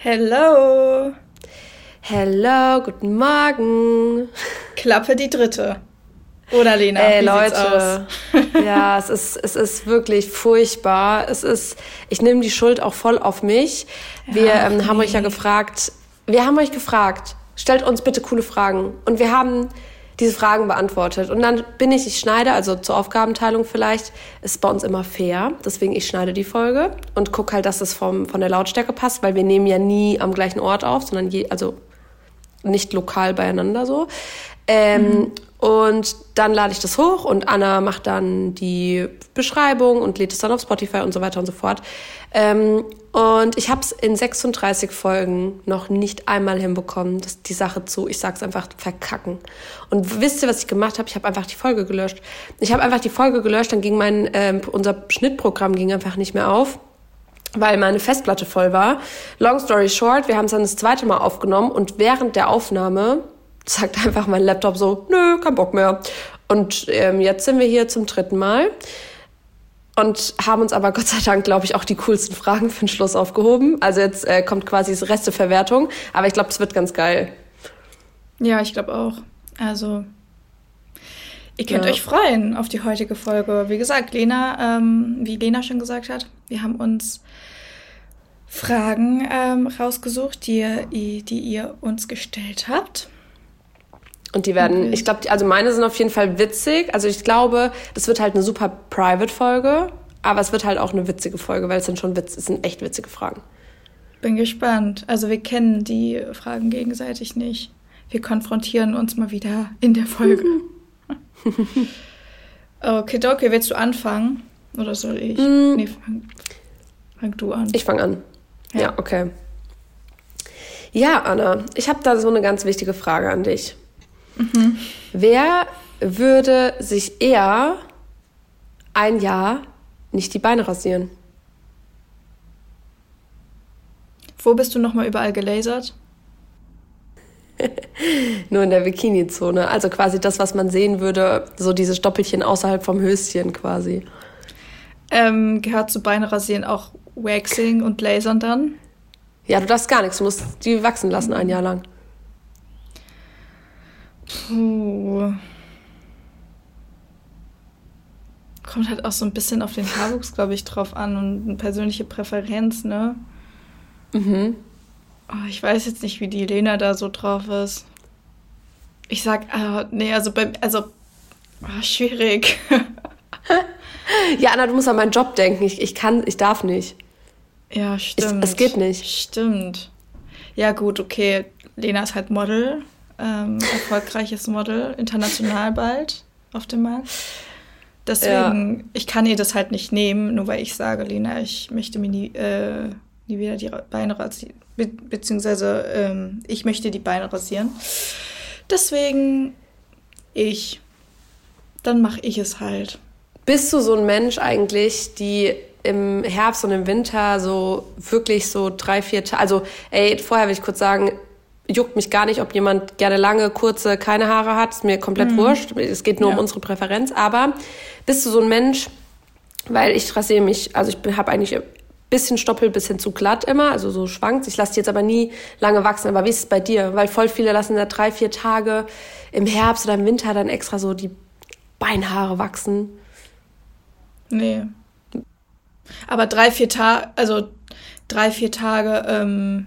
Hello. Hello, guten Morgen. Klappe die dritte. Oder Lena? Ey, Leute. ja, es ist, es ist wirklich furchtbar. Es ist, ich nehme die Schuld auch voll auf mich. Wir ja, ähm, haben nee. euch ja gefragt, wir haben euch gefragt, stellt uns bitte coole Fragen. Und wir haben diese Fragen beantwortet. Und dann bin ich, ich schneide, also zur Aufgabenteilung vielleicht, ist bei uns immer fair. Deswegen ich schneide die Folge und gucke halt, dass es vom, von der Lautstärke passt, weil wir nehmen ja nie am gleichen Ort auf, sondern je, also nicht lokal beieinander so. Ähm, mhm. Und dann lade ich das hoch und Anna macht dann die Beschreibung und lädt es dann auf Spotify und so weiter und so fort. Ähm, und ich habe es in 36 Folgen noch nicht einmal hinbekommen, das, die Sache zu, ich sag's einfach, verkacken. Und wisst ihr, was ich gemacht habe? Ich habe einfach die Folge gelöscht. Ich habe einfach die Folge gelöscht, dann ging mein, ähm, unser Schnittprogramm ging einfach nicht mehr auf weil meine Festplatte voll war. Long story short, wir haben es dann das zweite Mal aufgenommen und während der Aufnahme sagt einfach mein Laptop so, nö, kein Bock mehr. Und ähm, jetzt sind wir hier zum dritten Mal und haben uns aber Gott sei Dank, glaube ich, auch die coolsten Fragen für den Schluss aufgehoben. Also jetzt äh, kommt quasi das Resteverwertung, aber ich glaube, es wird ganz geil. Ja, ich glaube auch. Also Ihr könnt ja. euch freuen auf die heutige Folge. Wie gesagt, Lena, ähm, wie Lena schon gesagt hat, wir haben uns Fragen ähm, rausgesucht, die, die ihr uns gestellt habt. Und die werden, okay. ich glaube, also meine sind auf jeden Fall witzig. Also ich glaube, das wird halt eine super Private-Folge, aber es wird halt auch eine witzige Folge, weil es sind schon Witz, es sind echt witzige Fragen. Bin gespannt. Also wir kennen die Fragen gegenseitig nicht. Wir konfrontieren uns mal wieder in der Folge. okay, okay, willst du anfangen? Oder soll ich? Mm. Nee, fang, fang, du an. Ich fange an. Ja. ja, okay. Ja, Anna, ich habe da so eine ganz wichtige Frage an dich. Mhm. Wer würde sich eher ein Jahr nicht die Beine rasieren? Wo bist du nochmal überall gelasert? Nur in der Bikini-Zone. Also quasi das, was man sehen würde, so diese Stoppelchen außerhalb vom Höschen quasi. Ähm, gehört zu Beine rasieren auch Waxing und Lasern dann? Ja, du darfst gar nichts. Du musst die wachsen lassen ein Jahr lang. Puh. Kommt halt auch so ein bisschen auf den Haarwuchs, glaube ich, drauf an und eine persönliche Präferenz, ne? Mhm. Oh, ich weiß jetzt nicht, wie die Lena da so drauf ist. Ich sag, uh, nee, also bei, also, oh, schwierig. ja, Anna, du musst an meinen Job denken. Ich, ich kann, ich darf nicht. Ja, stimmt. Ich, es geht nicht. Stimmt. Ja, gut, okay. Lena ist halt Model ähm, erfolgreiches Model, international bald auf dem Markt. Deswegen, ja. ich kann ihr das halt nicht nehmen, nur weil ich sage, Lena, ich möchte mir nie, äh, nie wieder die Beine rasieren, be beziehungsweise ähm, ich möchte die Beine rasieren. Deswegen, ich, dann mache ich es halt. Bist du so ein Mensch eigentlich, die im Herbst und im Winter so wirklich so drei, vier Tage, also ey, vorher will ich kurz sagen, juckt mich gar nicht, ob jemand gerne lange, kurze, keine Haare hat. Ist mir komplett mhm. wurscht. Es geht nur ja. um unsere Präferenz. Aber bist du so ein Mensch, weil ich rasiere mich, also ich habe eigentlich ein bisschen Stoppel, bisschen zu glatt immer, also so schwankt. Ich lasse die jetzt aber nie lange wachsen. Aber wie ist es bei dir? Weil voll viele lassen da drei, vier Tage im Herbst oder im Winter dann extra so die Beinhaare wachsen. Nee. Aber drei, vier Tage, also drei, vier Tage, ähm,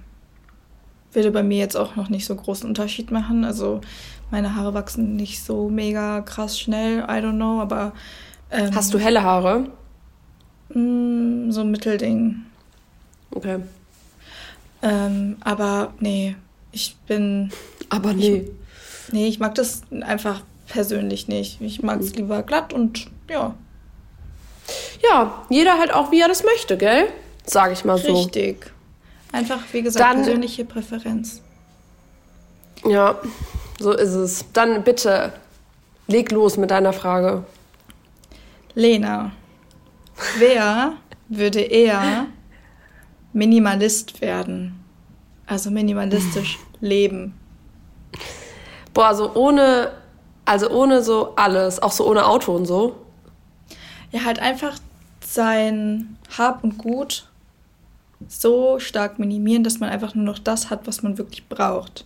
würde bei mir jetzt auch noch nicht so großen Unterschied machen. Also meine Haare wachsen nicht so mega krass schnell, I don't know, aber. Ähm, Hast du helle Haare? Mh, mm, so ein Mittelding. Okay. Ähm, aber nee, ich bin. Aber nee. Ich, nee, ich mag das einfach persönlich nicht. Ich mag es lieber glatt und ja. Ja, jeder halt auch, wie er das möchte, gell? Sag ich mal so. Richtig. Einfach, wie gesagt, Dann, persönliche Präferenz. Ja, so ist es. Dann bitte, leg los mit deiner Frage. Lena, wer würde eher Minimalist werden? Also minimalistisch leben. Boah, also ohne, also ohne so alles, auch so ohne Auto und so. Ja, halt einfach sein Hab und Gut so stark minimieren, dass man einfach nur noch das hat, was man wirklich braucht?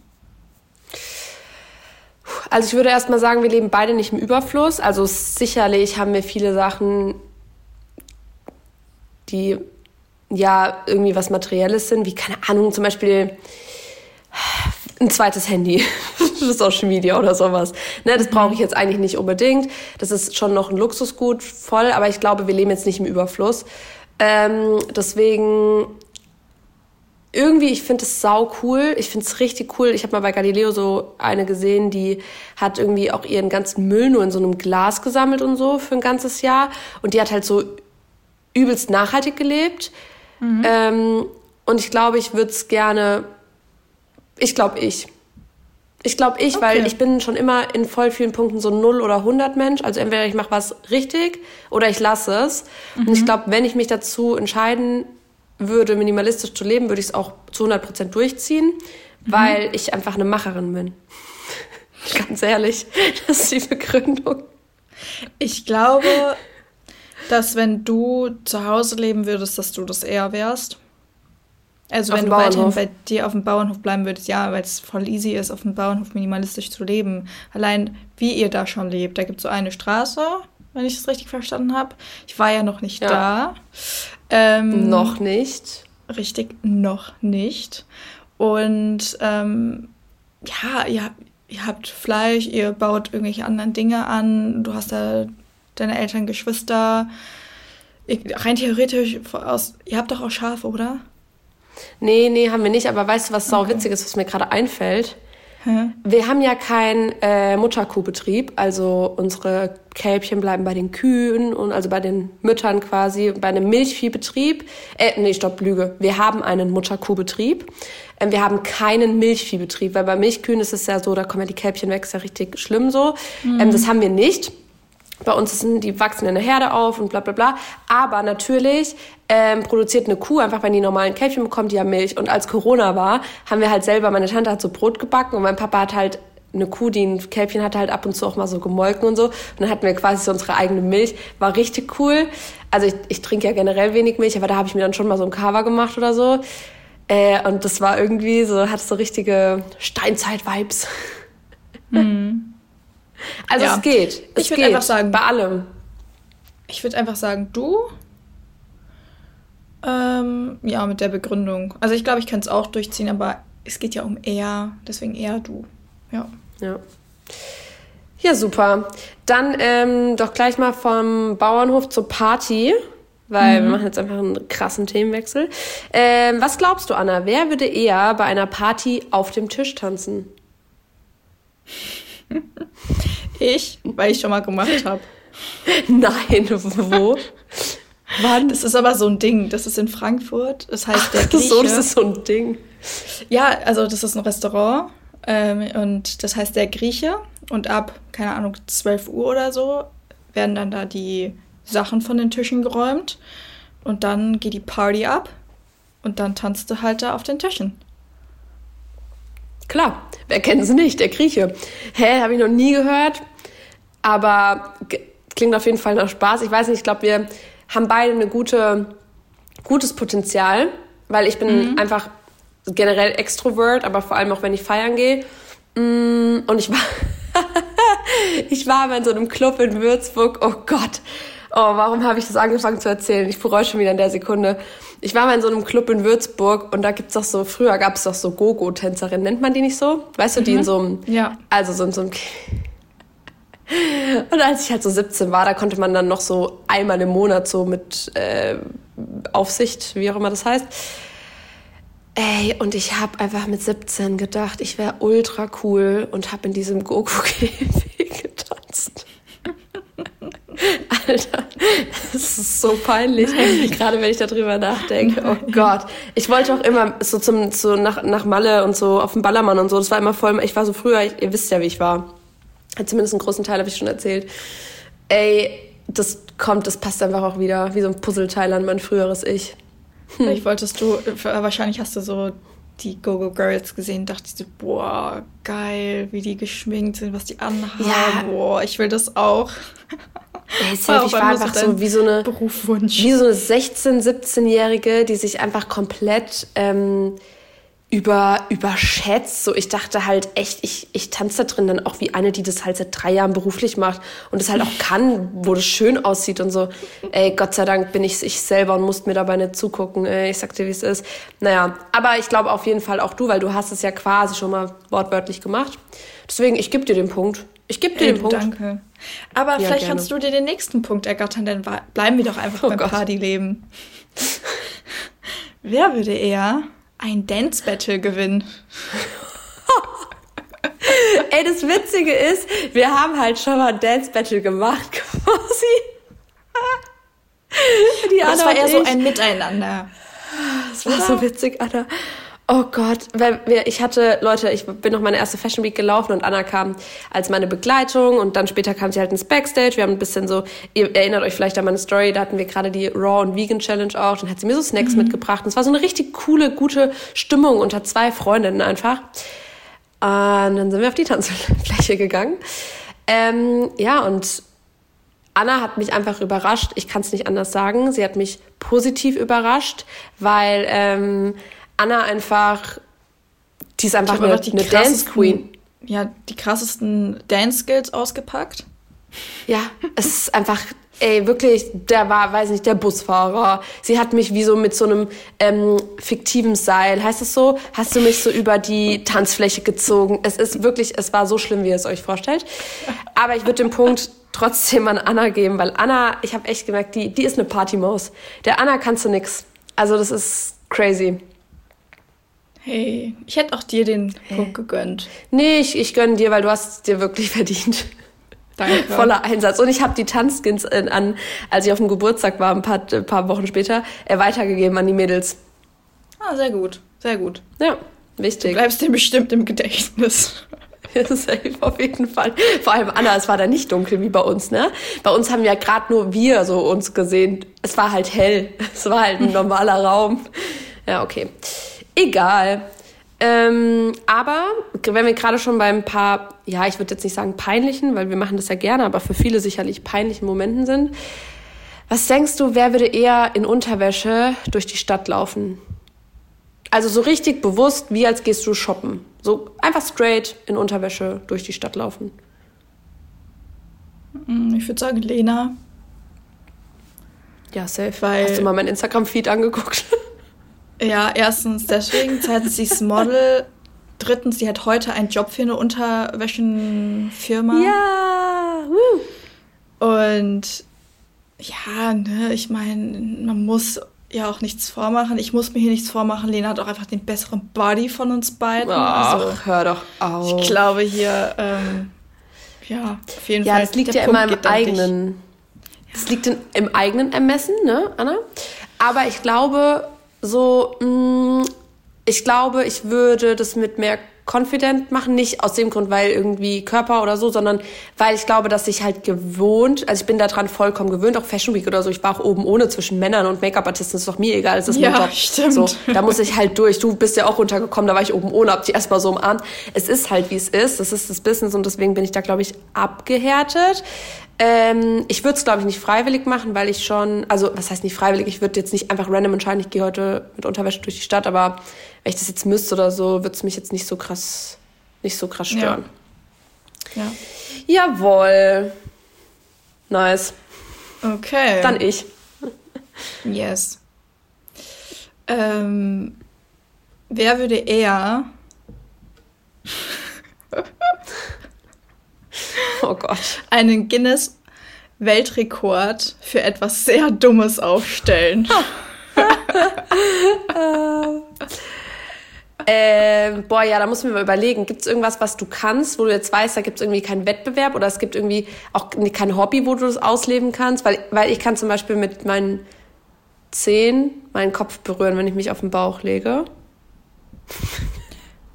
Also ich würde erstmal sagen, wir leben beide nicht im Überfluss. Also sicherlich haben wir viele Sachen, die ja irgendwie was Materielles sind, wie keine Ahnung, zum Beispiel ein zweites Handy Social Media oder sowas. Ne, das brauche ich jetzt eigentlich nicht unbedingt. Das ist schon noch ein Luxusgut voll, aber ich glaube, wir leben jetzt nicht im Überfluss. Ähm, deswegen irgendwie, ich finde es sau cool. Ich finde es richtig cool. Ich habe mal bei Galileo so eine gesehen, die hat irgendwie auch ihren ganzen Müll nur in so einem Glas gesammelt und so für ein ganzes Jahr. Und die hat halt so übelst nachhaltig gelebt. Mhm. Ähm, und ich glaube, ich würde es gerne. Ich glaube, ich. Ich glaube ich, okay. weil ich bin schon immer in voll vielen Punkten so 0 oder 100 Mensch. Also entweder ich mache was richtig oder ich lasse es. Mhm. Und ich mhm. glaube, wenn ich mich dazu entscheiden würde, minimalistisch zu leben, würde ich es auch zu 100 Prozent durchziehen, mhm. weil ich einfach eine Macherin bin. Ganz ehrlich, das ist die Begründung. Ich glaube, dass wenn du zu Hause leben würdest, dass du das eher wärst. Also auf wenn du weiterhin bei dir auf dem Bauernhof bleiben würdest, ja, weil es voll easy ist, auf dem Bauernhof minimalistisch zu leben. Allein wie ihr da schon lebt. Da gibt es so eine Straße, wenn ich das richtig verstanden habe. Ich war ja noch nicht ja. da. Ähm, noch nicht. Richtig, noch nicht. Und ähm, ja, ihr, ihr habt Fleisch, ihr baut irgendwelche anderen Dinge an, du hast da deine Eltern, Geschwister. Rein theoretisch aus, ihr habt doch auch Schafe, oder? Nee, nee, haben wir nicht. Aber weißt du, was sau witzig ist, was mir gerade einfällt? Hä? Wir haben ja keinen äh, Mutterkuhbetrieb. Also unsere Kälbchen bleiben bei den Kühen und also bei den Müttern quasi. Bei einem Milchviehbetrieb. Äh, nee, stopp, Lüge. Wir haben einen Mutterkuhbetrieb. Ähm, wir haben keinen Milchviehbetrieb, weil bei Milchkühen ist es ja so, da kommen ja die Kälbchen weg, ist ja richtig schlimm so. Mhm. Ähm, das haben wir nicht. Bei uns sind die wachsen in der Herde auf und bla bla bla. Aber natürlich ähm, produziert eine Kuh einfach, wenn die normalen Kälbchen bekommt, die ja Milch. Und als Corona war, haben wir halt selber, meine Tante hat so Brot gebacken und mein Papa hat halt eine Kuh, die ein Kälbchen hatte, halt ab und zu auch mal so gemolken und so. Und dann hatten wir quasi so unsere eigene Milch. War richtig cool. Also ich, ich trinke ja generell wenig Milch, aber da habe ich mir dann schon mal so ein Cover gemacht oder so. Äh, und das war irgendwie so, hat so richtige Steinzeit-Vibes. Mhm. Also ja. es geht. Es ich würde einfach sagen, bei allem. Ich würde einfach sagen, du. Ähm, ja, mit der Begründung. Also ich glaube, ich kann es auch durchziehen, aber es geht ja um er, deswegen eher du. Ja. Ja. Ja, super. Dann ähm, doch gleich mal vom Bauernhof zur Party, weil mhm. wir machen jetzt einfach einen krassen Themenwechsel. Ähm, was glaubst du, Anna? Wer würde eher bei einer Party auf dem Tisch tanzen? Ich, weil ich schon mal gemacht habe. Nein, wo? Wann? Das ist aber so ein Ding. Das ist in Frankfurt. Das heißt der Grieche. so, das ist so ein Ding. Ja, also das ist ein Restaurant ähm, und das heißt der Grieche. Und ab, keine Ahnung, 12 Uhr oder so werden dann da die Sachen von den Tischen geräumt. Und dann geht die Party ab. Und dann tanzt du halt da auf den Tischen. Klar, wer kennt sie nicht? Der Grieche. Hä, habe ich noch nie gehört. Aber klingt auf jeden Fall nach Spaß. Ich weiß nicht, ich glaube, wir haben beide ein gute, gutes Potenzial, weil ich bin mhm. einfach generell Extrovert, aber vor allem auch, wenn ich feiern gehe. Mm, und ich war, ich war mal in so einem Club in Würzburg. Oh Gott. Oh, warum habe ich das angefangen zu erzählen? Ich bereue schon wieder in der Sekunde. Ich war mal in so einem Club in Würzburg und da gibt's doch so, früher gab es doch so Gogo-Tänzerinnen, nennt man die nicht so? Weißt du, die in mhm. so einem, ja. also so in so einem, und als ich halt so 17 war, da konnte man dann noch so einmal im Monat so mit äh, Aufsicht, wie auch immer das heißt. Ey, und ich habe einfach mit 17 gedacht, ich wäre ultra cool und habe in diesem Gogo-Käfig getanzt. Alter, das ist so peinlich, gerade wenn ich darüber nachdenke. Oh Gott. Ich wollte auch immer so zum so nach, nach Malle und so auf dem Ballermann und so. Das war immer voll. Ich war so früher, ich, ihr wisst ja, wie ich war. Zumindest einen großen Teil habe ich schon erzählt. Ey, das kommt, das passt einfach auch wieder wie so ein Puzzleteil an mein früheres Ich. Hm. Vielleicht wolltest du, wahrscheinlich hast du so die Go-Go Girls gesehen, dachte ich so, boah, geil, wie die geschminkt sind, was die anhaben. Ja. Boah, ich will das auch. Ey, safe, ich war einfach so, so wie so eine Berufwunsch. wie so eine 16, 17-Jährige, die sich einfach komplett ähm, über, überschätzt. So, ich dachte halt echt, ich, ich tanze da drin dann auch wie eine, die das halt seit drei Jahren beruflich macht und das halt auch kann, wo das schön aussieht und so. Ey, Gott sei Dank bin ich ich selber und musste mir dabei nicht zugucken. Ey, ich sag dir, wie es ist. Naja, aber ich glaube auf jeden Fall auch du, weil du hast es ja quasi schon mal wortwörtlich gemacht. Deswegen, ich gebe dir den Punkt. Ich gebe dir Ey, den Punkt. Danke. Aber ja, vielleicht gerne. kannst du dir den nächsten Punkt ergattern, dann bleiben wir doch einfach oh beim Gott. Partyleben. Wer würde eher ein Dance Battle gewinnen? Ey, das Witzige ist, wir haben halt schon mal ein Dance Battle gemacht, quasi. Die Anna das war eher so ein Miteinander. Das war so witzig, Anna. Oh Gott, weil wir, ich hatte, Leute, ich bin noch meine erste Fashion Week gelaufen und Anna kam als meine Begleitung und dann später kam sie halt ins Backstage. Wir haben ein bisschen so, ihr erinnert euch vielleicht an meine Story, da hatten wir gerade die Raw und Vegan Challenge auch. Dann hat sie mir so Snacks mhm. mitgebracht und es war so eine richtig coole, gute Stimmung unter zwei Freundinnen einfach. Und dann sind wir auf die Tanzfläche gegangen. Ähm, ja, und Anna hat mich einfach überrascht. Ich kann es nicht anders sagen. Sie hat mich positiv überrascht, weil ähm, Anna einfach, die ist einfach eine, eine Dance Queen. Ja, die krassesten Dance Skills ausgepackt. Ja, es ist einfach, ey, wirklich, der war, weiß nicht, der Busfahrer. Sie hat mich wie so mit so einem ähm, fiktiven Seil, heißt es so, hast du mich so über die Tanzfläche gezogen. Es ist wirklich, es war so schlimm, wie ihr es euch vorstellt. Aber ich würde den Punkt trotzdem an Anna geben, weil Anna, ich habe echt gemerkt, die, die ist eine Partymaus. Der Anna kannst du nix. Also das ist crazy. Hey, ich hätte auch dir den Punkt gegönnt. Nee, ich, ich gönne dir, weil du hast es dir wirklich verdient. Danke. Voller Einsatz. Und ich habe die Tanzskins an, als ich auf dem Geburtstag war, ein paar, ein paar Wochen später, äh, weitergegeben an die Mädels. Ah, sehr gut. Sehr gut. Ja, wichtig. Du bleibst dir bestimmt im Gedächtnis. Safe, auf jeden Fall. Vor allem Anna, es war da nicht dunkel wie bei uns, ne? Bei uns haben ja gerade nur wir so uns gesehen. Es war halt hell. Es war halt ein normaler Raum. Ja, okay. Egal. Ähm, aber wenn wir gerade schon bei ein paar, ja, ich würde jetzt nicht sagen peinlichen, weil wir machen das ja gerne, aber für viele sicherlich peinlichen Momenten sind. Was denkst du, wer würde eher in Unterwäsche durch die Stadt laufen? Also so richtig bewusst, wie als gehst du shoppen. So einfach straight in Unterwäsche durch die Stadt laufen. Mm, ich würde sagen Lena. Ja, safe. Weil Hast du mal mein Instagram-Feed angeguckt? Ja, erstens deswegen, zweitens sie ist Model, drittens sie hat heute einen Job für eine Unterwäschenfirma. Ja. Woo. Und ja, ne, ich meine, man muss ja auch nichts vormachen. Ich muss mir hier nichts vormachen. Lena hat auch einfach den besseren Body von uns beiden. Ach, also, hör doch auf. Ich glaube hier, ähm, ja, auf jeden ja, Fall. Ja, das liegt ja immer im eigenen. Das liegt in, im eigenen Ermessen, ne, Anna? Aber ich glaube, so, mh, mm, ich glaube, ich würde das mit mehr confident machen, nicht aus dem Grund, weil irgendwie Körper oder so, sondern weil ich glaube, dass ich halt gewohnt, also ich bin daran vollkommen gewöhnt, auch Fashion Week oder so, ich war auch oben ohne zwischen Männern und Make-up-Artisten, ist doch mir egal, es ist ja, mein Job. Stimmt. So, da muss ich halt durch. Du bist ja auch runtergekommen, da war ich oben ohne, hab dich erstmal so umarmt. Es ist halt, wie es ist, das ist das Business und deswegen bin ich da, glaube ich, abgehärtet. Ähm, ich würde es, glaube ich, nicht freiwillig machen, weil ich schon, also was heißt nicht freiwillig, ich würde jetzt nicht einfach random entscheiden, ich gehe heute mit Unterwäsche durch die Stadt, aber wenn ich das jetzt müsste oder so, würde es mich jetzt nicht so krass, nicht so krass stören. Ja. ja. Jawohl. Nice. Okay. Dann ich. Yes. Ähm, wer würde eher Oh Gott. Einen Guinness Weltrekord für etwas sehr Dummes aufstellen. äh, boah, ja, da muss man mal überlegen. Gibt es irgendwas, was du kannst, wo du jetzt weißt, da gibt es irgendwie keinen Wettbewerb oder es gibt irgendwie auch kein Hobby, wo du das ausleben kannst? Weil, weil ich kann zum Beispiel mit meinen Zehen meinen Kopf berühren, wenn ich mich auf den Bauch lege.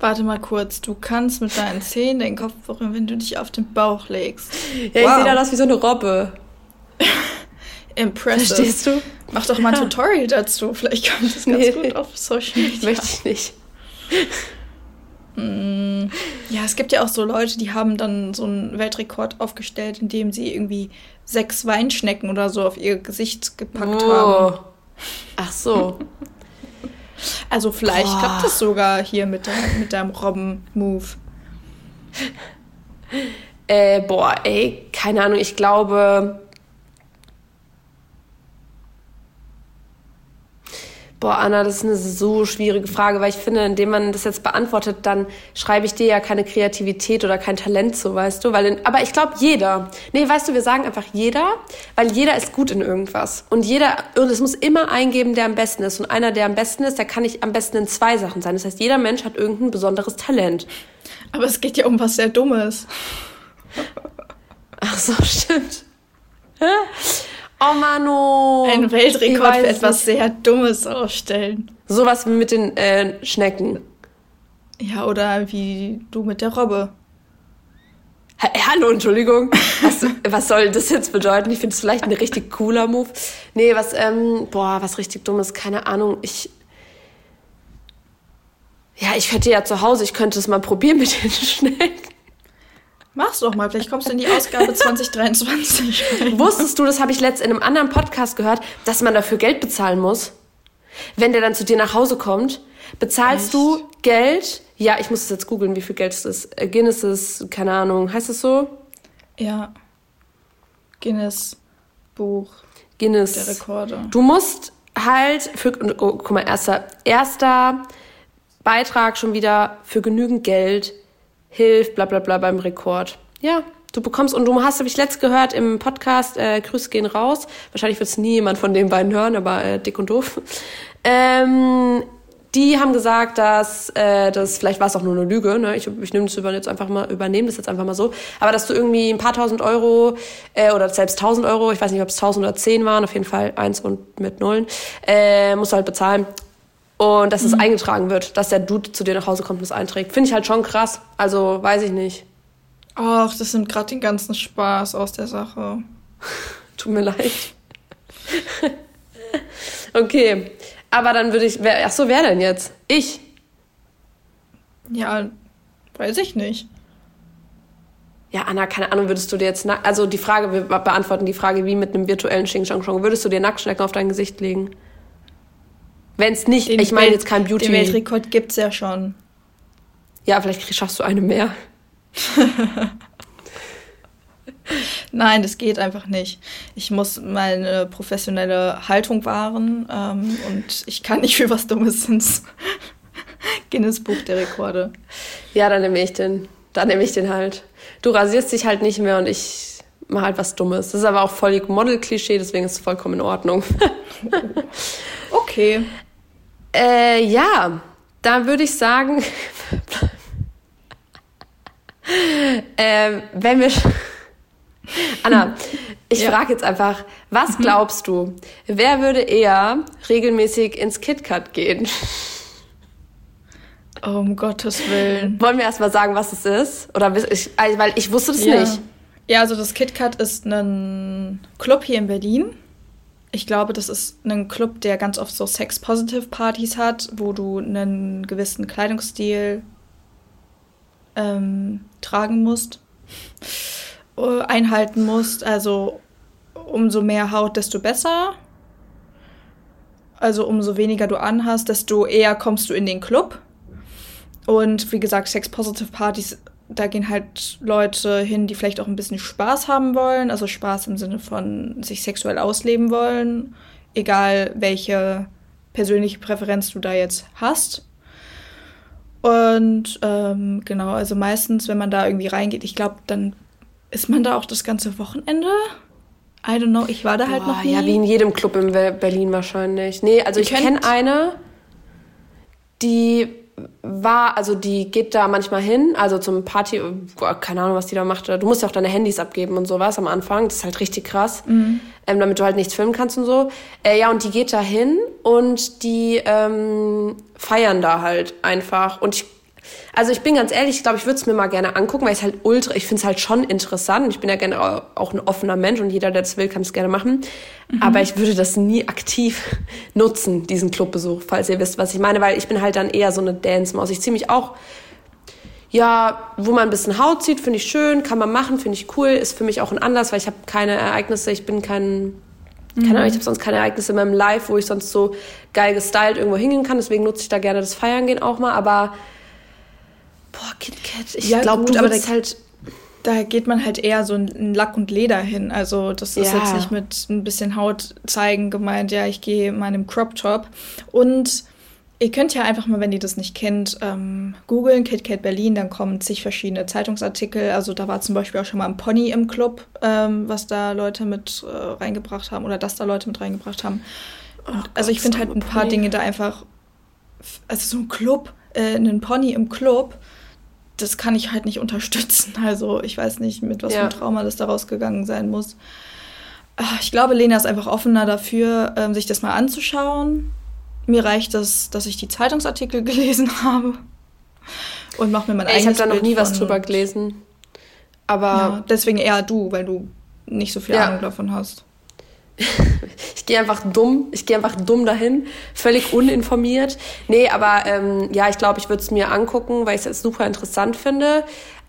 Warte mal kurz, du kannst mit deinen Zähnen den Kopf berühren, wenn du dich auf den Bauch legst. Ja, wow. ich sehe da aus wie so eine Robbe. Impressive. Verstehst du? Mach doch mal ein Tutorial dazu. Vielleicht kommt das ganz nee, gut auf Social Media. Möchte ich nicht. Mm, ja, Ja, es gibt ja auch so Leute, die haben dann so einen Weltrekord aufgestellt, indem sie irgendwie sechs Weinschnecken oder so auf ihr Gesicht gepackt oh. haben. Ach so. Also vielleicht Boah. klappt es sogar hier mit, der, mit deinem Robben-Move. Äh, boah, ey, keine Ahnung, ich glaube, Boah, Anna, das ist eine so schwierige Frage, weil ich finde, indem man das jetzt beantwortet, dann schreibe ich dir ja keine Kreativität oder kein Talent zu, weißt du? Weil in, aber ich glaube, jeder. Nee, weißt du, wir sagen einfach jeder, weil jeder ist gut in irgendwas. Und jeder, und es muss immer eingeben, der am besten ist. Und einer, der am besten ist, der kann nicht am besten in zwei Sachen sein. Das heißt, jeder Mensch hat irgendein besonderes Talent. Aber es geht ja um was sehr Dummes. Ach so, stimmt. Oh Manu. Ein Weltrekord für etwas nicht. sehr Dummes aufstellen. Sowas wie mit den äh, Schnecken. Ja, oder wie du mit der Robbe. Ha Hallo, Entschuldigung. Was, was soll das jetzt bedeuten? Ich finde es vielleicht ein richtig cooler Move. Nee, was, ähm, boah, was richtig dummes, keine Ahnung. Ich. Ja, ich hätte ja zu Hause, ich könnte es mal probieren mit den Schnecken. Mach's doch mal, vielleicht kommst du in die Ausgabe 2023. Wusstest du, das habe ich letzt in einem anderen Podcast gehört, dass man dafür Geld bezahlen muss? Wenn der dann zu dir nach Hause kommt, bezahlst Echt? du Geld? Ja, ich muss es jetzt googeln, wie viel Geld es ist. Äh, Guinness ist, keine Ahnung, heißt es so? Ja. Guinness Buch. Guinness. Der Rekorde. Du musst halt für, oh, guck mal, erster, erster Beitrag schon wieder für genügend Geld hilft, bla bla bla beim Rekord. Ja, du bekommst, und du hast, habe ich letzt gehört im Podcast, äh, Grüße gehen raus. Wahrscheinlich wird es nie jemand von den beiden hören, aber äh, dick und doof. Ähm, die haben gesagt, dass äh, das vielleicht war es auch nur eine Lüge. Ne? Ich, ich nehme das über, jetzt einfach mal übernehme das jetzt einfach mal so. Aber dass du irgendwie ein paar tausend Euro äh, oder selbst tausend Euro, ich weiß nicht, ob es tausend oder zehn waren, auf jeden Fall eins und mit Nullen, äh, musst du halt bezahlen und dass mhm. es eingetragen wird, dass der Dude zu dir nach Hause kommt und es einträgt. Finde ich halt schon krass. Also weiß ich nicht. Ach, das nimmt gerade den ganzen Spaß aus der Sache. Tut mir leid. okay. Aber dann würde ich. Wer, ach so, wer denn jetzt? Ich. Ja, weiß ich nicht. Ja, Anna, keine Ahnung, würdest du dir jetzt. Also die Frage, wir beantworten die Frage wie mit einem virtuellen Xing Shang Shong. Würdest du dir Nacktschnecken auf dein Gesicht legen? Wenn es nicht, den ich meine jetzt kein Beauty. Den Weltrekord gibt es ja schon. Ja, vielleicht schaffst du eine mehr. Nein, das geht einfach nicht. Ich muss meine professionelle Haltung wahren ähm, und ich kann nicht für was Dummes ins Guinness Buch der Rekorde. Ja, dann nehme ich den. Dann nehme ich den halt. Du rasierst dich halt nicht mehr und ich mache halt was Dummes. Das ist aber auch voll Model-Klischee, deswegen ist es vollkommen in Ordnung. okay. Äh, ja, da würde ich sagen, äh, wenn wir. Anna, ich ja. frage jetzt einfach, was mhm. glaubst du, wer würde eher regelmäßig ins KitKat gehen? um Gottes Willen. Wollen wir erstmal sagen, was es ist? Oder ich, weil ich wusste das ja. nicht. Ja, also das KitKat ist ein Club hier in Berlin ich glaube, das ist ein Club, der ganz oft so Sex-Positive-Partys hat, wo du einen gewissen Kleidungsstil ähm, tragen musst, äh, einhalten musst. Also umso mehr Haut, desto besser. Also umso weniger du anhast, desto eher kommst du in den Club. Und wie gesagt, Sex-Positive-Partys da gehen halt Leute hin, die vielleicht auch ein bisschen Spaß haben wollen, also Spaß im Sinne von sich sexuell ausleben wollen, egal welche persönliche Präferenz du da jetzt hast. Und ähm, genau, also meistens, wenn man da irgendwie reingeht, ich glaube, dann ist man da auch das ganze Wochenende. I don't know, ich war da halt Boah, noch nie. Ja, wie in jedem Club in Berlin wahrscheinlich. Nee, also ich kenne eine, die war, also die geht da manchmal hin, also zum Party, keine Ahnung, was die da macht. Du musst ja auch deine Handys abgeben und sowas am Anfang. Das ist halt richtig krass, mhm. ähm, damit du halt nichts filmen kannst und so. Äh, ja, und die geht da hin und die ähm, feiern da halt einfach. Und ich also ich bin ganz ehrlich, ich glaube, ich würde es mir mal gerne angucken, weil ich halt ultra, ich finde es halt schon interessant. Ich bin ja gerne auch ein offener Mensch und jeder, der das will, kann es gerne machen. Mhm. Aber ich würde das nie aktiv nutzen, diesen Clubbesuch, falls ihr wisst, was ich meine, weil ich bin halt dann eher so eine Dance-Maus. Ich ziehe mich auch ja, wo man ein bisschen Haut sieht, finde ich schön, kann man machen, finde ich cool, ist für mich auch ein Anlass, weil ich habe keine Ereignisse, ich bin kein, keine Ahnung, ich habe sonst keine Ereignisse in meinem Live, wo ich sonst so geil gestylt irgendwo hingehen kann, deswegen nutze ich da gerne das Feiern gehen auch mal, aber boah, KitKat, ich ja, glaube, du aber das halt da geht man halt eher so in Lack und Leder hin. Also das ist ja. jetzt nicht mit ein bisschen Haut zeigen gemeint, ja, ich gehe mal in einem Crop Top. Und Ihr könnt ja einfach mal, wenn ihr das nicht kennt, ähm, googeln, KitKat Berlin, dann kommen zig verschiedene Zeitungsartikel. Also da war zum Beispiel auch schon mal ein Pony im Club, ähm, was da Leute mit äh, reingebracht haben oder das da Leute mit reingebracht haben. Und, also ich finde halt ein paar Pony. Dinge da einfach, also so ein Club, äh, einen Pony im Club, das kann ich halt nicht unterstützen. Also ich weiß nicht, mit was ja. für einem Trauma das da rausgegangen sein muss. Ah, ich glaube, Lena ist einfach offener dafür, ähm, sich das mal anzuschauen mir reicht es, dass ich die Zeitungsartikel gelesen habe und mache mir mein eigenes Ich habe da noch nie was drüber gelesen. Aber ja, deswegen eher du, weil du nicht so viel ja. Ahnung davon hast. ich gehe einfach dumm, ich gehe einfach dumm dahin, völlig uninformiert. Nee, aber ähm, ja, ich glaube, ich würde es mir angucken, weil ich es super interessant finde.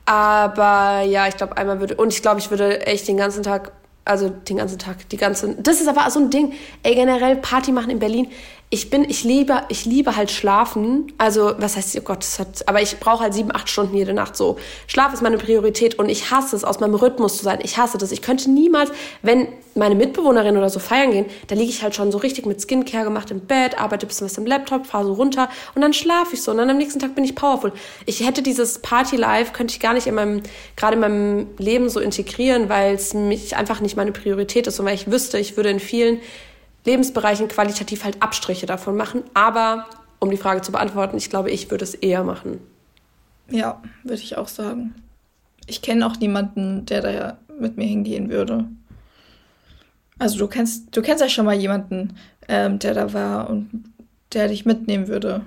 Aber ja, ich glaube, einmal würde, und ich glaube, ich würde echt den ganzen Tag, also den ganzen Tag, die ganze, das ist aber so ein Ding, ey, generell Party machen in Berlin ich bin, ich liebe, ich liebe halt schlafen. Also, was heißt, oh Gott, das hat, aber ich brauche halt sieben, acht Stunden jede Nacht so. Schlaf ist meine Priorität und ich hasse es, aus meinem Rhythmus zu sein. Ich hasse das. Ich könnte niemals, wenn meine Mitbewohnerin oder so feiern gehen, da liege ich halt schon so richtig mit Skincare gemacht im Bett, arbeite ein bisschen was im Laptop, fahre so runter und dann schlafe ich so und dann am nächsten Tag bin ich powerful. Ich hätte dieses Party-Life, könnte ich gar nicht in meinem, gerade in meinem Leben so integrieren, weil es mich einfach nicht meine Priorität ist und weil ich wüsste, ich würde in vielen Lebensbereichen qualitativ halt Abstriche davon machen. Aber um die Frage zu beantworten, ich glaube, ich würde es eher machen. Ja, würde ich auch sagen. Ich kenne auch niemanden, der da mit mir hingehen würde. Also du kennst, du kennst ja schon mal jemanden, ähm, der da war und der dich mitnehmen würde.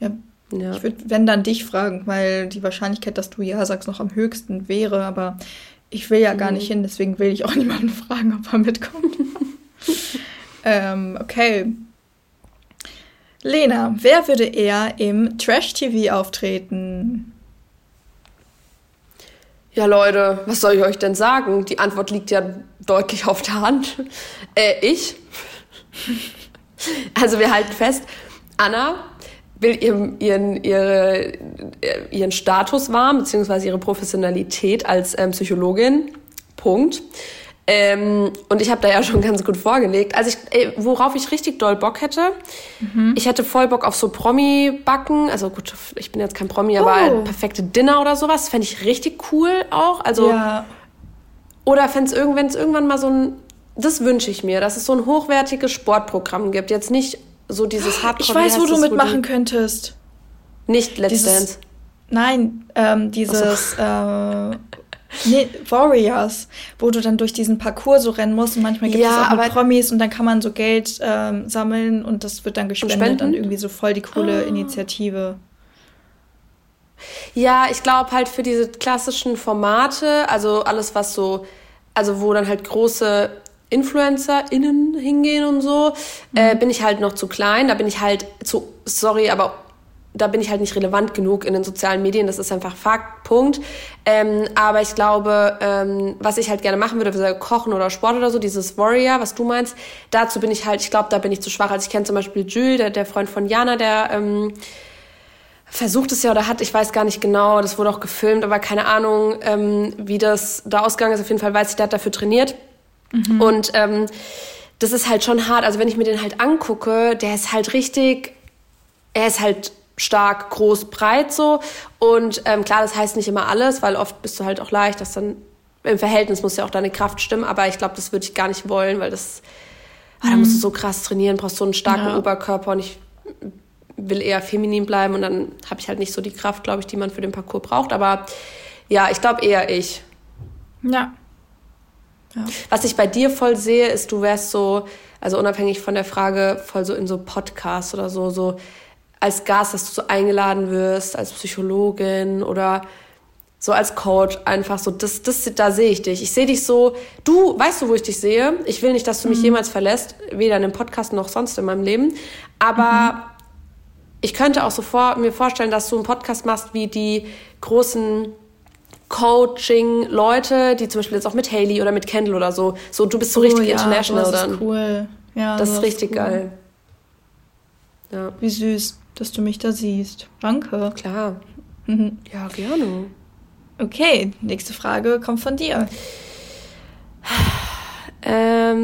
Ja. ja. Ich würde, wenn dann dich fragen, weil die Wahrscheinlichkeit, dass du ja sagst, noch am höchsten wäre, aber ich will ja gar mhm. nicht hin, deswegen will ich auch niemanden fragen, ob er mitkommt. Ähm, okay. Lena, wer würde eher im Trash-TV auftreten? Ja, Leute, was soll ich euch denn sagen? Die Antwort liegt ja deutlich auf der Hand. Äh, ich. Also wir halten fest, Anna will ihren, ihren, ihre, ihren Status wahren, beziehungsweise ihre Professionalität als ähm, Psychologin. Punkt. Ähm, und ich habe da ja schon ganz gut vorgelegt. Also ich, ey, worauf ich richtig doll Bock hätte, mhm. ich hätte voll Bock auf so Promi-Backen. Also gut, ich bin jetzt kein Promi, oh. aber ein perfekte Dinner oder sowas fände ich richtig cool auch. Also ja. oder wenn es irgendwann, mal so ein, das wünsche ich mir, dass es so ein hochwertiges Sportprogramm gibt. Jetzt nicht so dieses Hardcore. Ich weiß, wo du mitmachen könntest. Nicht Let's dieses, Dance. Nein, ähm, dieses. So. Äh, Nee, Warriors, wo du dann durch diesen Parcours so rennen musst und manchmal gibt ja, es auch aber Promis und dann kann man so Geld ähm, sammeln und das wird dann gespendet an irgendwie so voll die coole oh. Initiative. Ja, ich glaube halt für diese klassischen Formate, also alles was so, also wo dann halt große InfluencerInnen hingehen und so, mhm. äh, bin ich halt noch zu klein. Da bin ich halt zu, sorry, aber da bin ich halt nicht relevant genug in den sozialen Medien. Das ist einfach Fakt, Punkt. Ähm, aber ich glaube, ähm, was ich halt gerne machen würde, wäre Kochen oder Sport oder so, dieses Warrior, was du meinst, dazu bin ich halt, ich glaube, da bin ich zu schwach. Also ich kenne zum Beispiel Jules, der, der Freund von Jana, der ähm, versucht es ja oder hat, ich weiß gar nicht genau, das wurde auch gefilmt, aber keine Ahnung, ähm, wie das da ausgegangen ist. Auf jeden Fall weiß ich, der hat dafür trainiert. Mhm. Und ähm, das ist halt schon hart. Also wenn ich mir den halt angucke, der ist halt richtig, er ist halt stark, groß, breit so. Und ähm, klar, das heißt nicht immer alles, weil oft bist du halt auch leicht, dass dann im Verhältnis muss ja auch deine Kraft stimmen. Aber ich glaube, das würde ich gar nicht wollen, weil das, oh, da musst du mhm. so krass trainieren, brauchst so einen starken ja. Oberkörper und ich will eher feminin bleiben und dann habe ich halt nicht so die Kraft, glaube ich, die man für den Parcours braucht. Aber ja, ich glaube eher ich. Ja. ja. Was ich bei dir voll sehe, ist, du wärst so, also unabhängig von der Frage, voll so in so Podcasts oder so, so als Gast, dass du so eingeladen wirst, als Psychologin oder so als Coach einfach so, das, das, da sehe ich dich. Ich sehe dich so, du, weißt du, wo ich dich sehe? Ich will nicht, dass du mich mhm. jemals verlässt, weder in einem Podcast noch sonst in meinem Leben, aber ich könnte auch so vor, mir vorstellen, dass du einen Podcast machst wie die großen Coaching-Leute, die zum Beispiel jetzt auch mit Haley oder mit Kendall oder so. So, du bist so richtig oh, ja, international das dann. Ist cool. Ja, das ist richtig cool. geil. Ja. Wie süß, dass du mich da siehst. Danke. Klar. Mhm. Ja, gerne. Okay, nächste Frage kommt von dir. Ähm,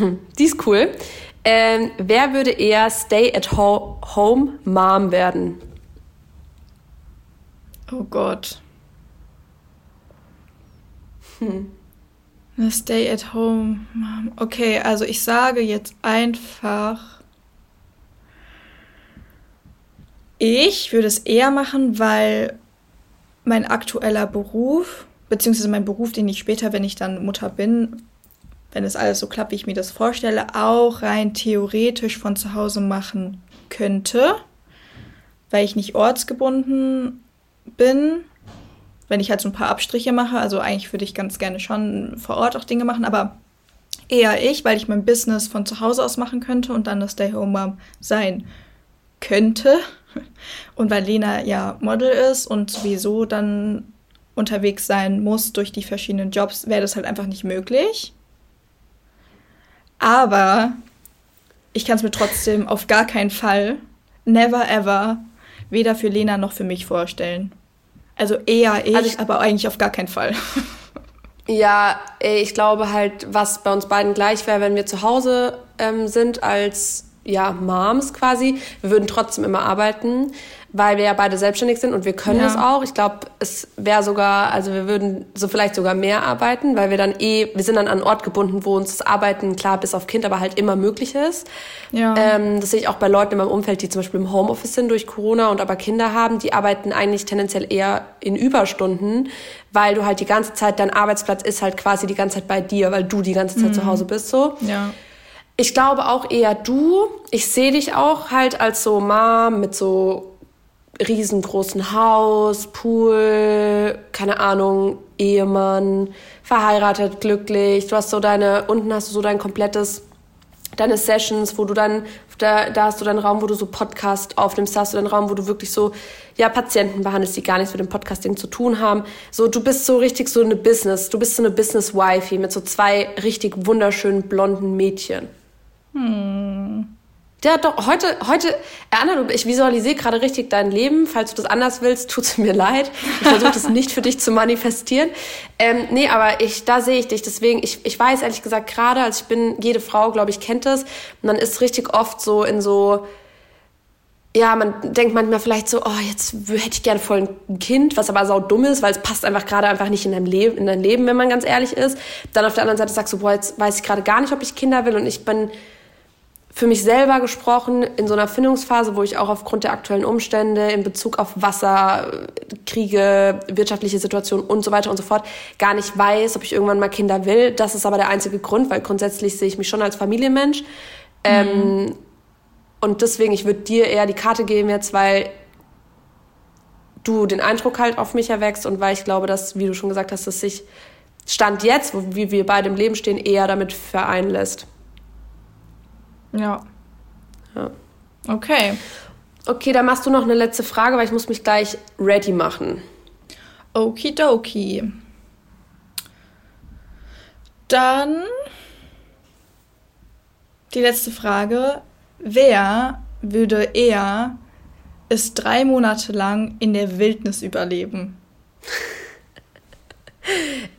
die ist cool. Ähm, wer würde eher Stay-at-Home Mom werden? Oh Gott. Hm. Eine Stay-at-Home Mom. Okay, also ich sage jetzt einfach. Ich würde es eher machen, weil mein aktueller Beruf, beziehungsweise mein Beruf, den ich später, wenn ich dann Mutter bin, wenn es alles so klappt, wie ich mir das vorstelle, auch rein theoretisch von zu Hause machen könnte, weil ich nicht ortsgebunden bin. Wenn ich halt so ein paar Abstriche mache, also eigentlich würde ich ganz gerne schon vor Ort auch Dinge machen, aber eher ich, weil ich mein Business von zu Hause aus machen könnte und dann das Stay-Home-Mom sein könnte. Und weil Lena ja Model ist und sowieso dann unterwegs sein muss durch die verschiedenen Jobs, wäre das halt einfach nicht möglich. Aber ich kann es mir trotzdem auf gar keinen Fall, never ever, weder für Lena noch für mich vorstellen. Also eher ich, also ich aber eigentlich auf gar keinen Fall. Ja, ich glaube halt, was bei uns beiden gleich wäre, wenn wir zu Hause ähm, sind als ja, Moms quasi. Wir würden trotzdem immer arbeiten weil wir ja beide selbstständig sind und wir können es auch. Ich glaube, es wäre sogar, also wir würden so vielleicht sogar mehr arbeiten, weil wir dann eh, wir sind dann an einen Ort gebunden, wo uns das Arbeiten, klar, bis auf Kind, aber halt immer möglich ist. Ja. Ähm, das sehe ich auch bei Leuten in meinem Umfeld, die zum Beispiel im Homeoffice sind durch Corona und aber Kinder haben, die arbeiten eigentlich tendenziell eher in Überstunden, weil du halt die ganze Zeit, dein Arbeitsplatz ist halt quasi die ganze Zeit bei dir, weil du die ganze Zeit mhm. zu Hause bist, so. Ja. Ich glaube auch eher du. Ich sehe dich auch halt als so Mom mit so riesengroßen Haus, Pool, keine Ahnung, Ehemann, verheiratet, glücklich. Du hast so deine, unten hast du so dein komplettes, deine Sessions, wo du dann, da, da hast du deinen Raum, wo du so Podcast aufnimmst, da hast du deinen Raum, wo du wirklich so, ja, Patienten behandelst, die gar nichts mit dem Podcasting zu tun haben. So, du bist so richtig so eine Business, du bist so eine Business-Wifey mit so zwei richtig wunderschönen blonden Mädchen. Hm. Ja, doch, heute, heute, Anna, ich visualisiere gerade richtig dein Leben. Falls du das anders willst, tut's mir leid. Ich versuche das nicht für dich zu manifestieren. Ähm, nee, aber ich, da sehe ich dich. Deswegen, ich, ich weiß ehrlich gesagt gerade, als ich bin, jede Frau, glaube ich, kennt das. Und dann ist richtig oft so in so, ja, man denkt manchmal vielleicht so, oh, jetzt hätte ich gerne voll ein Kind, was aber sau dumm ist, weil es passt einfach gerade einfach nicht in dein Leben, in dein Leben, wenn man ganz ehrlich ist. Dann auf der anderen Seite sagst du, boah, jetzt weiß ich gerade gar nicht, ob ich Kinder will und ich bin für mich selber gesprochen, in so einer Findungsphase, wo ich auch aufgrund der aktuellen Umstände in Bezug auf Wasser, Kriege, wirtschaftliche Situation und so weiter und so fort gar nicht weiß, ob ich irgendwann mal Kinder will. Das ist aber der einzige Grund, weil grundsätzlich sehe ich mich schon als Familienmensch. Ähm, mhm. Ähm, und deswegen, ich würde dir eher die Karte geben jetzt, weil du den Eindruck halt auf mich erwächst und weil ich glaube, dass, wie du schon gesagt hast, dass sich Stand jetzt, wo, wie wir beide im Leben stehen, eher damit vereinen lässt. Ja. Ja. Okay. Okay, dann machst du noch eine letzte Frage, weil ich muss mich gleich ready machen. Okidoki. Dann die letzte Frage. Wer würde eher es drei Monate lang in der Wildnis überleben?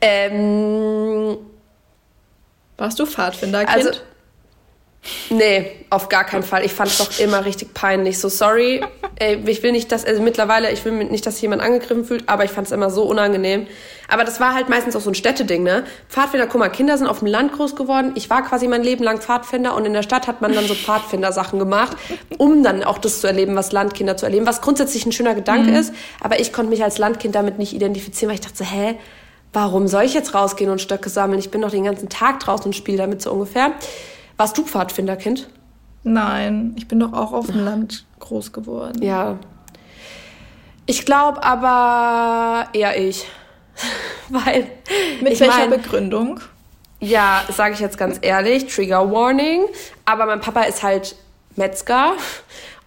ähm, Warst du Pfadfinderkind? Also, Nee, auf gar keinen Fall. Ich fand es doch immer richtig peinlich. So sorry. Ey, ich will nicht, dass, also mittlerweile, ich will nicht, dass jemand angegriffen fühlt, aber ich fand es immer so unangenehm. Aber das war halt meistens auch so ein Städteding, ne? Pfadfinder, guck mal, Kinder sind auf dem Land groß geworden. Ich war quasi mein Leben lang Pfadfinder und in der Stadt hat man dann so Pfadfinder-Sachen gemacht, um dann auch das zu erleben, was Landkinder zu erleben, was grundsätzlich ein schöner Gedanke mhm. ist. Aber ich konnte mich als Landkind damit nicht identifizieren, weil ich dachte so, hä? Warum soll ich jetzt rausgehen und Stöcke sammeln? Ich bin doch den ganzen Tag draußen und spiele damit so ungefähr. Warst du Pfadfinderkind? Nein, ich bin doch auch auf dem Land groß geworden. Ja. Ich glaube aber eher ich. Weil. Mit welcher mein, Begründung? Ja, sage ich jetzt ganz ehrlich, Trigger Warning. Aber mein Papa ist halt Metzger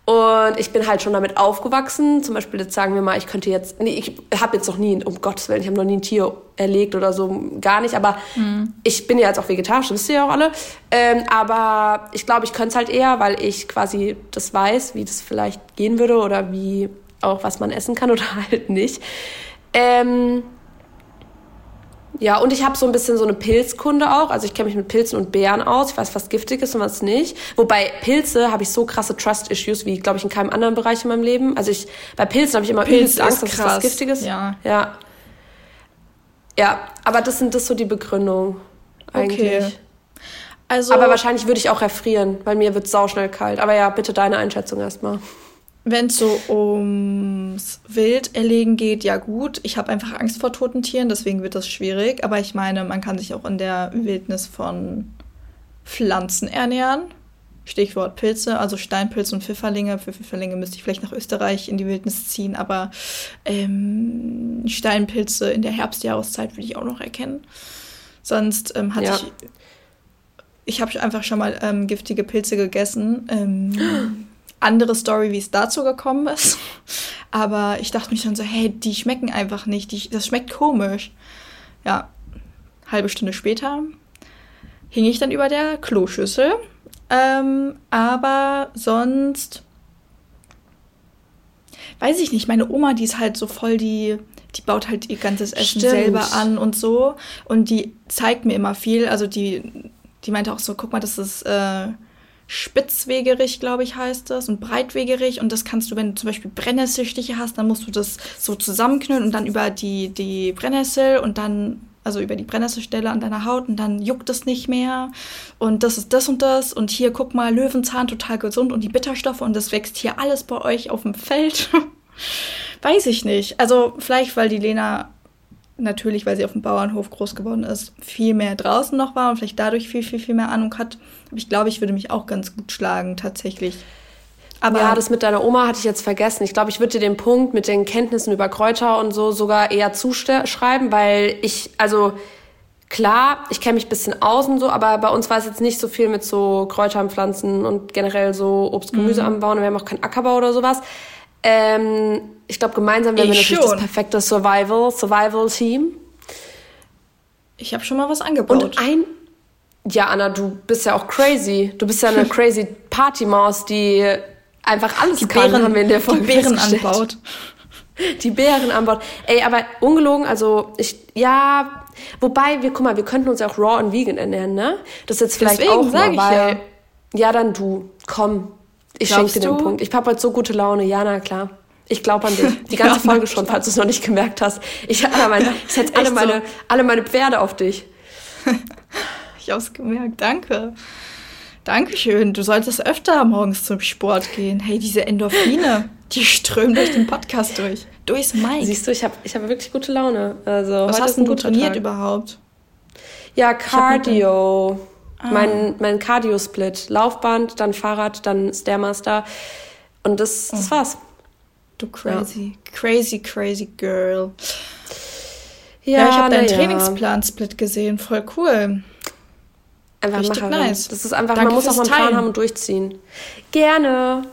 und ich bin halt schon damit aufgewachsen. Zum Beispiel jetzt sagen wir mal, ich könnte jetzt, nee, ich habe jetzt noch nie, um Gottes Willen, ich habe noch nie ein Tier erlegt oder so, gar nicht. Aber mhm. ich bin ja jetzt auch vegetarisch, das wisst ihr ja auch alle. Ähm, aber ich glaube, ich könnte es halt eher, weil ich quasi das weiß, wie das vielleicht gehen würde oder wie auch was man essen kann oder halt nicht. Ähm, ja, und ich habe so ein bisschen so eine Pilzkunde auch. Also ich kenne mich mit Pilzen und Beeren aus. Ich weiß, was giftig ist und was nicht. Wobei Pilze habe ich so krasse Trust-Issues wie, glaube ich, in keinem anderen Bereich in meinem Leben. Also ich bei Pilzen habe ich immer Pilz Angst, dass es was Giftiges. Ja. Ja. Ja, aber das sind das so die Begründungen eigentlich. Okay. Also, aber wahrscheinlich würde ich auch erfrieren, weil mir wird sauschnell kalt. Aber ja, bitte deine Einschätzung erstmal. Wenn es so ums Wilderlegen geht, ja gut. Ich habe einfach Angst vor toten Tieren, deswegen wird das schwierig. Aber ich meine, man kann sich auch in der Wildnis von Pflanzen ernähren. Stichwort Pilze, also Steinpilze und Pfifferlinge. Für Pfifferlinge müsste ich vielleicht nach Österreich in die Wildnis ziehen, aber ähm, Steinpilze in der Herbstjahreszeit würde ich auch noch erkennen. Sonst ähm, hatte ja. ich. Ich habe einfach schon mal ähm, giftige Pilze gegessen. Andere Story, wie es dazu gekommen ist. Aber ich dachte mich dann so, hey, die schmecken einfach nicht. Die, das schmeckt komisch. Ja, halbe Stunde später hing ich dann über der Kloschüssel. Ähm, aber sonst weiß ich nicht. Meine Oma, die ist halt so voll die, die baut halt ihr ganzes Essen Stimmt. selber an und so. Und die zeigt mir immer viel. Also die, die meinte auch so, guck mal, das ist äh, spitzwegerig, glaube ich, heißt das, und breitwegerig. Und das kannst du, wenn du zum Beispiel Brennnesselstiche hast, dann musst du das so zusammenknüllen und dann über die, die Brennnessel und dann, also über die Brennnesselstelle an deiner Haut und dann juckt es nicht mehr. Und das ist das und das. Und hier, guck mal, Löwenzahn total gesund und die Bitterstoffe und das wächst hier alles bei euch auf dem Feld. Weiß ich nicht. Also vielleicht, weil die Lena natürlich, weil sie auf dem Bauernhof groß geworden ist, viel mehr draußen noch war und vielleicht dadurch viel, viel, viel mehr Ahnung hat. Aber ich glaube, ich würde mich auch ganz gut schlagen, tatsächlich. Aber ja, das mit deiner Oma hatte ich jetzt vergessen. Ich glaube, ich würde dir den Punkt mit den Kenntnissen über Kräuter und so sogar eher zuschreiben, weil ich, also klar, ich kenne mich ein bisschen aus und so, aber bei uns war es jetzt nicht so viel mit so Kräutern, Pflanzen und generell so Obst, Gemüse mhm. anbauen. Wir haben auch keinen Ackerbau oder sowas. Ähm, ich glaube, gemeinsam wären wir natürlich schon. das perfekte Survival, Survival-Team. Ich habe schon mal was angebaut. Und ein. Ja, Anna, du bist ja auch crazy. Du bist ja eine crazy Partymaus, die einfach alles die kann, Beeren, haben wir in der Folge Die Beeren anbaut. Die Beeren anbaut. Ey, aber ungelogen, also ich, ja, wobei, wir, guck mal, wir könnten uns ja auch raw und vegan ernähren, ne? Das ist jetzt vielleicht Deswegen auch mal, weil, ja. ja, dann du, komm, ich schenke dir den Punkt. Ich habe heute so gute Laune. Ja, na klar. Ich glaube an dich. Die ganze ja, Folge schon, falls du es noch nicht gemerkt hast. Ich, ich setze alle meine, alle meine Pferde auf dich. Ich hab's gemerkt. Danke. Dankeschön. Du solltest öfter morgens zum Sport gehen. Hey, diese Endorphine, die strömen durch den Podcast durch. Durchs Mic. Siehst du, ich habe ich hab wirklich gute Laune. Also, Was hast du trainiert Tag. überhaupt? Ja, Cardio. Ah. Mein, mein Cardio-Split. Laufband, dann Fahrrad, dann Stairmaster. Und das, das oh. war's. Du crazy, ja. crazy, crazy girl. Ja, ja ich habe deinen ja. Trainingsplan-Split gesehen. Voll cool. Einfach Richtig machen. nice. Das ist einfach, Danke man muss auch mal einen Plan haben und durchziehen. Gerne.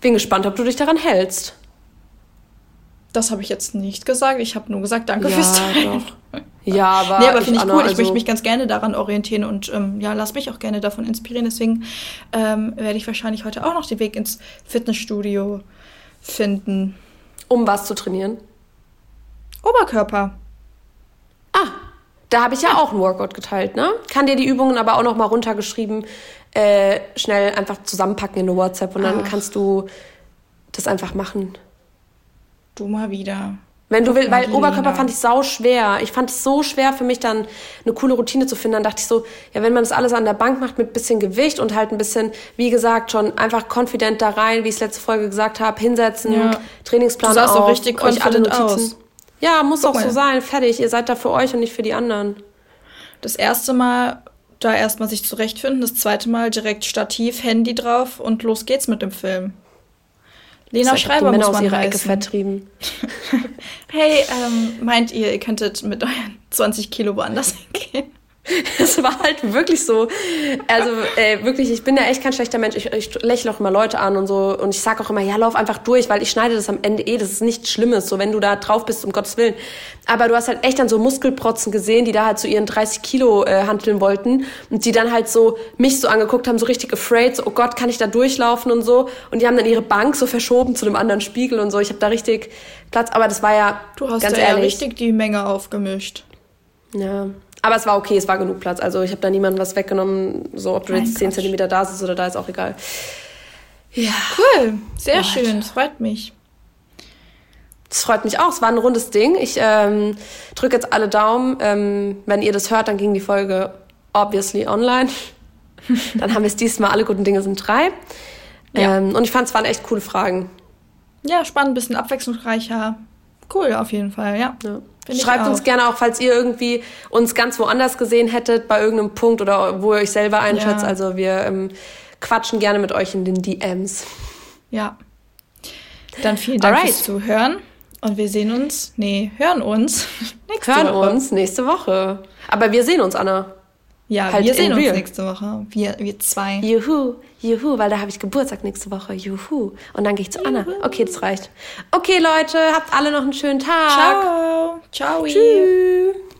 Bin gespannt, ob du dich daran hältst. Das habe ich jetzt nicht gesagt. Ich habe nur gesagt, danke ja, fürs Teilen. Doch. Ja, aber. nee, aber finde ich cool. Also ich möchte mich ganz gerne daran orientieren und ähm, ja, lass mich auch gerne davon inspirieren. Deswegen ähm, werde ich wahrscheinlich heute auch noch den Weg ins Fitnessstudio finden. Um was zu trainieren? Oberkörper. Ah, da habe ich ja auch ein Workout geteilt, ne? Kann dir die Übungen aber auch noch mal runtergeschrieben, äh, schnell einfach zusammenpacken in eine WhatsApp und dann Ach. kannst du das einfach machen. Du mal wieder. Wenn du willst, weil Oberkörper fand ich sau schwer. Ich fand es so schwer für mich dann eine coole Routine zu finden. Dann dachte ich so, ja, wenn man das alles an der Bank macht mit bisschen Gewicht und halt ein bisschen, wie gesagt, schon einfach confident da rein, wie ich es letzte Folge gesagt habe, hinsetzen, ja. Trainingsplan du sahst auf, auch richtig euch alle Notizen. Aus. Ja, muss Guck auch mal. so sein. Fertig. Ihr seid da für euch und nicht für die anderen. Das erste Mal da erstmal sich zurechtfinden, das zweite Mal direkt Stativ, Handy drauf und los geht's mit dem Film. Lena Schreiber die Männer muss man aus ihrer Ecke vertrieben. hey, ähm, meint ihr, ihr könntet mit euren 20 Kilo woanders hingehen? Es war halt wirklich so. Also äh, wirklich, ich bin ja echt kein schlechter Mensch. Ich, ich lächle auch immer Leute an und so. Und ich sag auch immer, ja, lauf einfach durch, weil ich schneide das am Ende eh. Das ist nichts Schlimmes, so wenn du da drauf bist, um Gottes Willen. Aber du hast halt echt dann so Muskelprotzen gesehen, die da halt so ihren 30 Kilo äh, handeln wollten. Und die dann halt so mich so angeguckt haben, so richtig afraid, so, oh Gott, kann ich da durchlaufen und so. Und die haben dann ihre Bank so verschoben zu einem anderen Spiegel und so. Ich habe da richtig Platz. Aber das war ja, du hast ganz da ehrlich, ja richtig die Menge aufgemischt. Ja, aber es war okay, es war genug Platz. Also ich habe da niemandem was weggenommen. So, ob du jetzt 10 cm da sitzt oder da, ist auch egal. Ja. Cool, sehr oh, schön, das freut mich. Das freut mich auch. Es war ein rundes Ding. Ich ähm, drücke jetzt alle Daumen. Ähm, wenn ihr das hört, dann ging die Folge obviously online. dann haben wir es diesmal. Alle guten Dinge sind drei. Ja. Ähm, und ich fand, es waren echt coole Fragen. Ja, spannend, ein bisschen abwechslungsreicher. Cool, auf jeden Fall, ja. ja. Schreibt uns gerne auch, falls ihr irgendwie uns ganz woanders gesehen hättet, bei irgendeinem Punkt oder wo ihr euch selber einschätzt. Ja. Also wir ähm, quatschen gerne mit euch in den DMs. Ja. Dann vielen Dank Alright. fürs Zuhören. Und wir sehen uns, nee, hören uns nächste hören Woche. Hören uns nächste Woche. Aber wir sehen uns, Anna. Ja, halt wir sehen uns nächste Woche. Wir, wir zwei. Juhu, juhu, weil da habe ich Geburtstag nächste Woche. Juhu. Und dann gehe ich zu Anna. Okay, das reicht. Okay, Leute, habt alle noch einen schönen Tag. Ciao. Ciao. Tschüss.